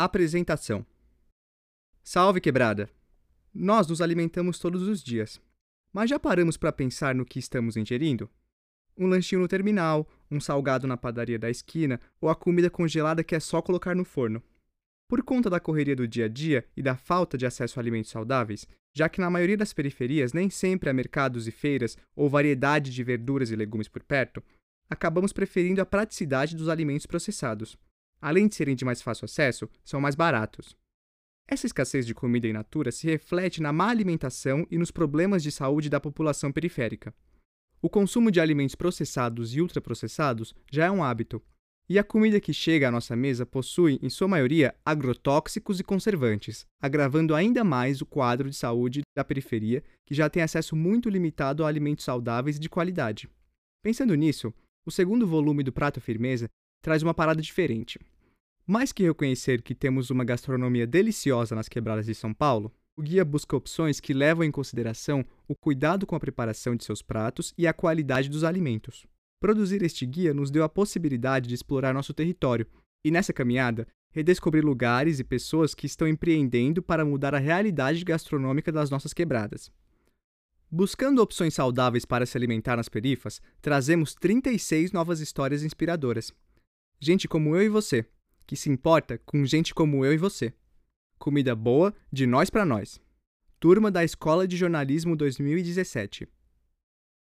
Apresentação Salve, quebrada! Nós nos alimentamos todos os dias, mas já paramos para pensar no que estamos ingerindo? Um lanchinho no terminal, um salgado na padaria da esquina ou a comida congelada que é só colocar no forno. Por conta da correria do dia a dia e da falta de acesso a alimentos saudáveis, já que na maioria das periferias nem sempre há mercados e feiras ou variedade de verduras e legumes por perto, acabamos preferindo a praticidade dos alimentos processados. Além de serem de mais fácil acesso, são mais baratos. Essa escassez de comida in natura se reflete na má alimentação e nos problemas de saúde da população periférica. O consumo de alimentos processados e ultraprocessados já é um hábito, e a comida que chega à nossa mesa possui, em sua maioria, agrotóxicos e conservantes, agravando ainda mais o quadro de saúde da periferia, que já tem acesso muito limitado a alimentos saudáveis e de qualidade. Pensando nisso, o segundo volume do Prato Firmeza traz uma parada diferente. Mais que reconhecer que temos uma gastronomia deliciosa nas quebradas de São Paulo, o guia busca opções que levam em consideração o cuidado com a preparação de seus pratos e a qualidade dos alimentos. Produzir este guia nos deu a possibilidade de explorar nosso território e, nessa caminhada, redescobrir lugares e pessoas que estão empreendendo para mudar a realidade gastronômica das nossas quebradas. Buscando opções saudáveis para se alimentar nas perifas, trazemos 36 novas histórias inspiradoras. Gente como eu e você, que se importa com gente como eu e você. Comida boa, de nós para nós. Turma da Escola de Jornalismo 2017.